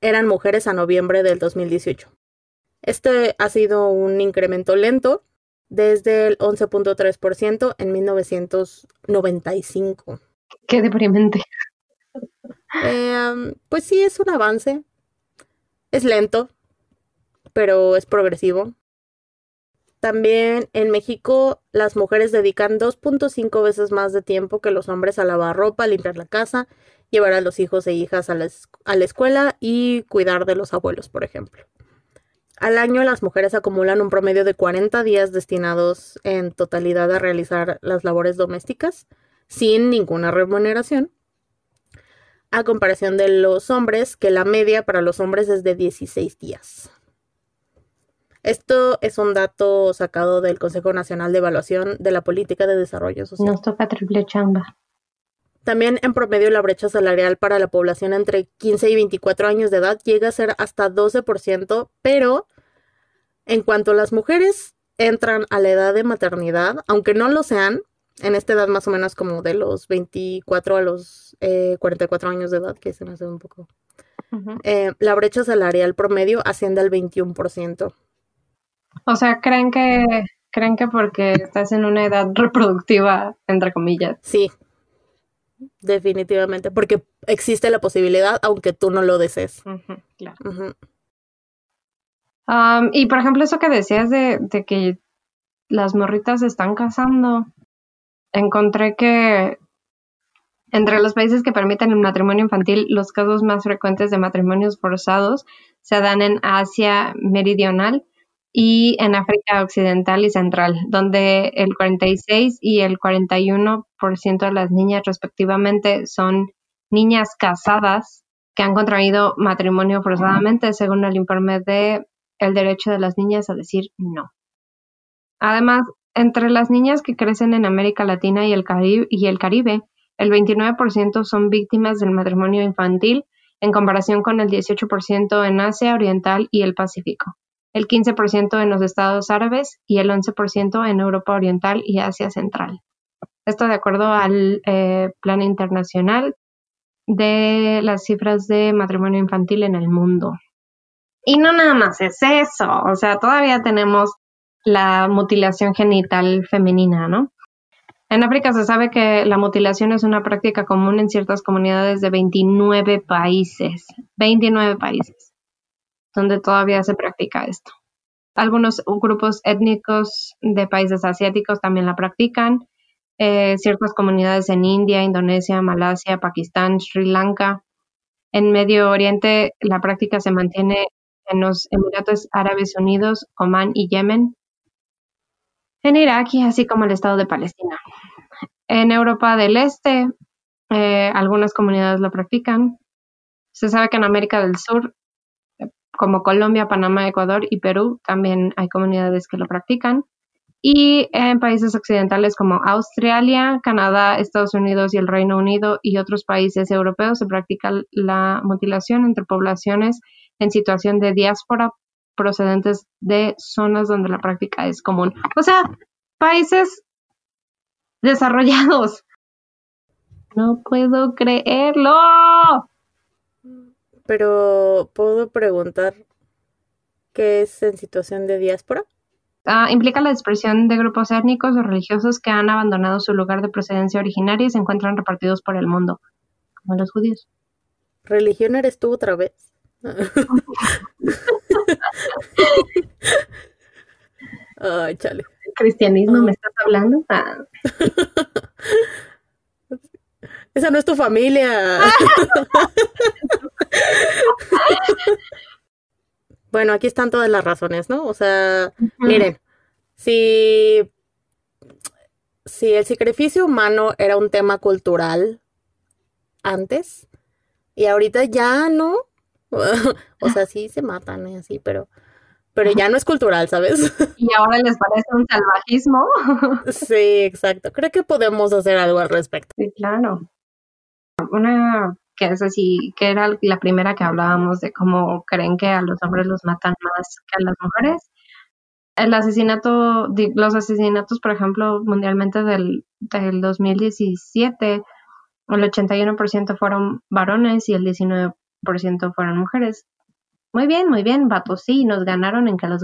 eran mujeres a noviembre del 2018. Este ha sido un incremento lento desde el 11.3% en 1995. Qué deprimente. Eh, pues sí, es un avance. Es lento, pero es progresivo. También en México las mujeres dedican 2.5 veces más de tiempo que los hombres a lavar ropa, limpiar la casa, llevar a los hijos e hijas a la escuela y cuidar de los abuelos, por ejemplo. Al año las mujeres acumulan un promedio de 40 días destinados en totalidad a realizar las labores domésticas sin ninguna remuneración, a comparación de los hombres, que la media para los hombres es de 16 días. Esto es un dato sacado del Consejo Nacional de Evaluación de la Política de Desarrollo Social. Nos toca triple chamba. También en promedio la brecha salarial para la población entre 15 y 24 años de edad llega a ser hasta 12%, pero en cuanto las mujeres entran a la edad de maternidad, aunque no lo sean, en esta edad más o menos como de los 24 a los eh, 44 años de edad, que se me hace un poco, eh, la brecha salarial promedio asciende al 21%. O sea, creen que creen que porque estás en una edad reproductiva, entre comillas. Sí, definitivamente, porque existe la posibilidad, aunque tú no lo desees. Claro. Am, y por ejemplo, eso que decías de, de que las morritas se están casando, encontré que entre los países que permiten el matrimonio infantil, los casos más frecuentes de matrimonios forzados se dan en Asia Meridional y en África Occidental y Central, donde el 46 y el 41% de las niñas respectivamente son niñas casadas que han contraído matrimonio forzadamente, según el informe de el derecho de las niñas a decir no. Además, entre las niñas que crecen en América Latina y el, Caribe, el 29% son víctimas del matrimonio infantil, en comparación con el 18% en Asia Oriental y el Pacífico. el 15% en los estados árabes y el 11% en Europa Oriental y Asia Central. Esto de acuerdo al eh, Plan Internacional de las cifras de matrimonio infantil en el mundo. Y no nada más es eso, o sea, todavía tenemos la mutilación genital femenina, ¿no? En África se sabe que la mutilación es una práctica común en ciertas comunidades de 29 países, 29 países, donde todavía se practica esto. Algunos grupos étnicos de países asiáticos también la practican. Eh, ciertas comunidades en India, Indonesia, Malasia, Pakistán, Sri Lanka. En Medio Oriente la práctica se mantiene en los Emiratos Árabes Unidos, Omán y Yemen en Irak y así como el Estado de Palestina. En Europa del Este, eh, algunas comunidades lo practican. Se sabe que en América del Sur, como Colombia, Panamá, Ecuador y Perú, también hay comunidades que lo practican. Y en países occidentales como Australia, Canadá, Estados Unidos y el Reino Unido y otros países europeos se practica la mutilación entre poblaciones en situación de diáspora procedentes de zonas donde la práctica es común. O sea, países desarrollados. No puedo creerlo. Pero, ¿puedo preguntar qué es en situación de diáspora? Ah, implica la dispersión de grupos étnicos o religiosos que han abandonado su lugar de procedencia originaria y se encuentran repartidos por el mundo, como los judíos. ¿Religión eres tú otra vez? Ay, chale. ¿Cristianismo me estás hablando? Ah. Esa no es tu familia. bueno, aquí están todas las razones, ¿no? O sea, miren, si, si el sacrificio humano era un tema cultural antes y ahorita ya no, o sea, sí se matan y así, pero, pero ya no es cultural, ¿sabes? Y ahora les parece un salvajismo. Sí, exacto. Creo que podemos hacer algo al respecto. Sí, claro. Una que es así, que era la primera que hablábamos de cómo creen que a los hombres los matan más que a las mujeres. El asesinato, los asesinatos, por ejemplo, mundialmente del, del 2017, el 81% fueron varones y el 19% fueron mujeres. Muy bien, muy bien, vatos, sí, nos ganaron en que los,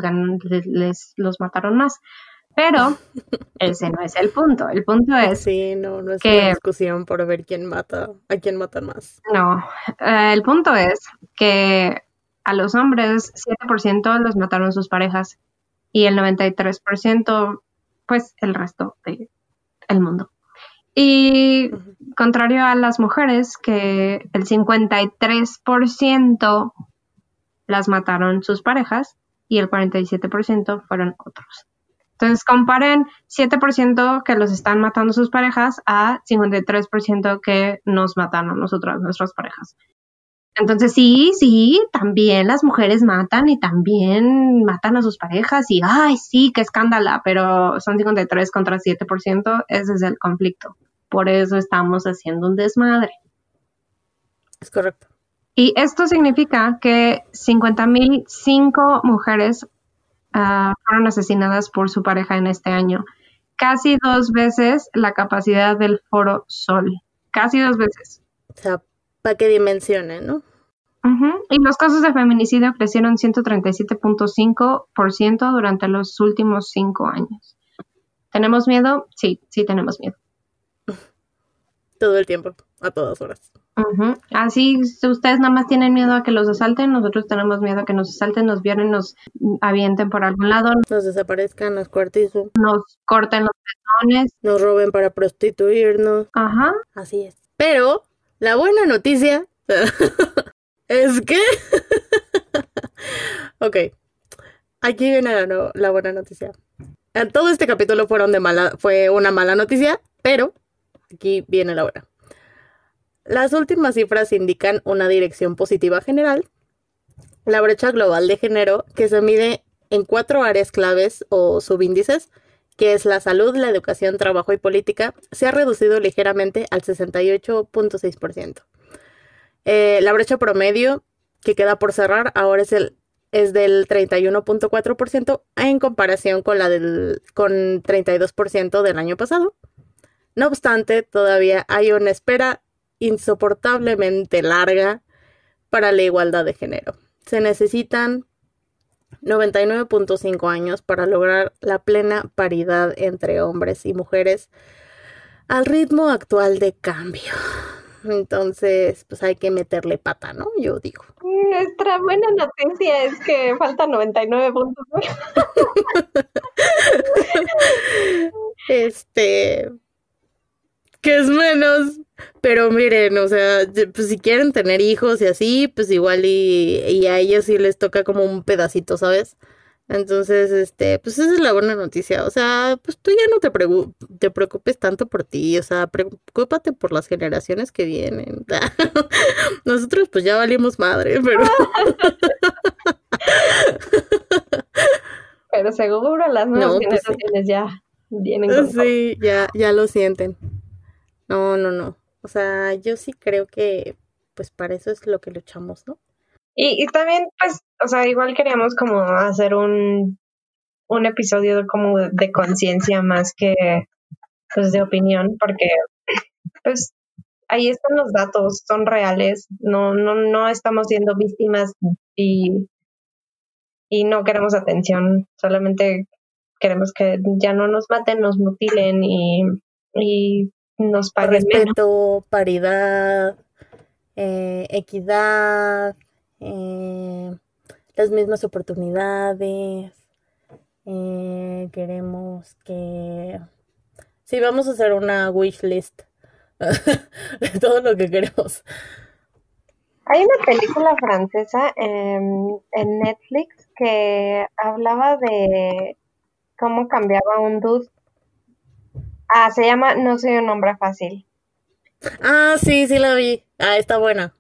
les, los mataron más. Pero ese no es el punto. El punto es. Sí, no, no es una discusión por ver quién mata, a quién mata más. No, eh, el punto es que a los hombres 7% los mataron sus parejas y el 93% pues el resto del el mundo. Y contrario a las mujeres, que el 53% las mataron sus parejas y el 47% fueron otros. Entonces comparen 7% que los están matando sus parejas a 53% que nos matan a nosotros, nuestras parejas. Entonces sí, sí, también las mujeres matan y también matan a sus parejas y, ay, sí, qué escándala, pero son 53 contra 7%, ese es el conflicto. Por eso estamos haciendo un desmadre. Es correcto. Y esto significa que 50.005 mujeres uh, fueron asesinadas por su pareja en este año. Casi dos veces la capacidad del Foro Sol. Casi dos veces. O sea, para que dimensione, ¿no? Y los casos de feminicidio crecieron 137.5% durante los últimos cinco años. ¿Tenemos miedo? Sí, sí tenemos miedo. Todo el tiempo, a todas horas. Así, si ustedes nada más tienen miedo a que los asalten, nosotros tenemos miedo a que nos asalten, nos violen, nos avienten por algún lado. Nos desaparezcan, nos cuarticen. Nos corten los pezones. Nos roben para prostituirnos. Ajá. Así es. Pero la buena noticia es que... ok. Aquí viene la, buena noticia. En todo este capítulo fue una mala noticia, pero aquí viene la buena. Las últimas cifras indican una dirección positiva general. La brecha global de género, que se mide en cuatro áreas claves o subíndices, que es la salud, la educación, trabajo y política, se ha reducido ligeramente al 68.6%. Eh, la brecha promedio, que queda por cerrar, ahora es el es del 31.4% en comparación con la del con 32% del año pasado. No obstante, todavía hay una espera insoportablemente larga para la igualdad de género. Se necesitan 99.5 años para lograr la plena paridad entre hombres y mujeres al ritmo actual de cambio. Entonces, pues hay que meterle pata, ¿no? Yo digo. Nuestra buena noticia es que falta 99 puntos. este, que es menos, pero miren, o sea, pues si quieren tener hijos y así, pues igual y, y a ellos sí les toca como un pedacito, ¿sabes? Entonces, este, pues esa es la buena noticia. O sea, pues tú ya no te, te preocupes tanto por ti, o sea, preocúpate por las generaciones que vienen. Nosotros pues ya valimos madre, pero... pero seguro las nuevas pues generaciones ya vienen con Sí, ya, ya lo sienten. No, no, no. O sea, yo sí creo que pues para eso es lo que luchamos, ¿no? Y, y también, pues, o sea, igual queríamos como hacer un, un episodio como de conciencia más que pues de opinión, porque pues ahí están los datos, son reales, no, no, no estamos siendo víctimas y, y no queremos atención, solamente queremos que ya no nos maten, nos mutilen y, y nos paguen Respeto, paridad, eh, equidad, eh, las mismas oportunidades. Eh, queremos que... Sí, vamos a hacer una wish list de todo lo que queremos. Hay una película francesa en, en Netflix que hablaba de cómo cambiaba un dude. Ah, se llama No soy un hombre fácil. Ah, sí, sí la vi. Ah, está buena.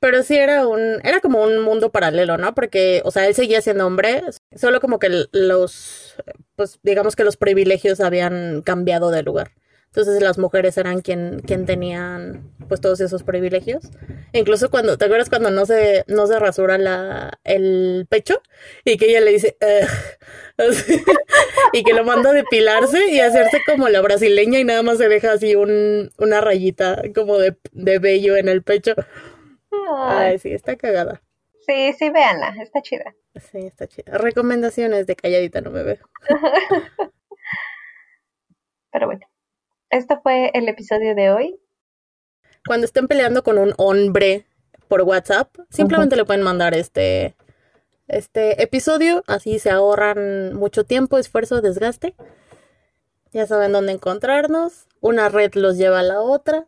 Pero sí era un, era como un mundo paralelo, ¿no? Porque, o sea, él seguía siendo hombre, solo como que los, pues digamos que los privilegios habían cambiado de lugar. Entonces las mujeres eran quien, quien tenían pues todos esos privilegios. Incluso cuando, ¿te acuerdas cuando no se, no se rasura la, el pecho? Y que ella le dice, y que lo manda a depilarse y hacerse como la brasileña y nada más se deja así un, una rayita como de, de vello en el pecho. Ay, sí, está cagada. Sí, sí, véanla, está chida. Sí, está chida. Recomendaciones de calladita no me veo. Pero bueno, este fue el episodio de hoy. Cuando estén peleando con un hombre por WhatsApp, simplemente le pueden mandar este, este episodio, así se ahorran mucho tiempo, esfuerzo, desgaste. Ya saben dónde encontrarnos. Una red los lleva a la otra.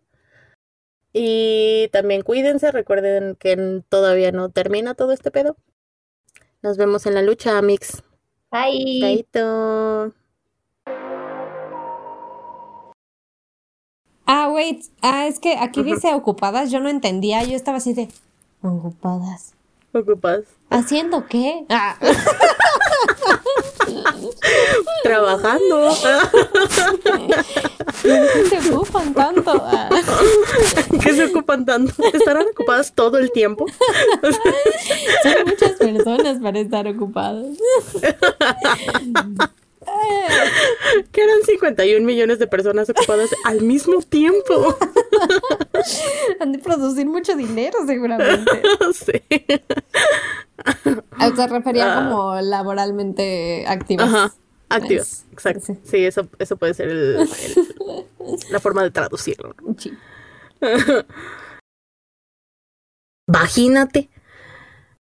Y también cuídense, recuerden que todavía no termina todo este pedo. Nos vemos en la lucha, Mix. Bye. Chaito. Ah, wait. Ah, es que aquí dice ocupadas. Yo no entendía. Yo estaba así de. Ocupadas. Ocupadas. ¿Haciendo qué? Ah. Trabajando. ¿Qué se ocupan tanto? Ah. ¿Qué se ocupan tanto? ¿Estarán ocupadas todo el tiempo? Son muchas personas para estar ocupadas. que eran 51 millones de personas ocupadas al mismo tiempo. Han de producir mucho dinero, seguramente. Sí. Se refería ah. como laboralmente activas. Ajá. Activas, exacto. Sí. eso, eso puede ser la forma de traducirlo. Sí. Vagínate.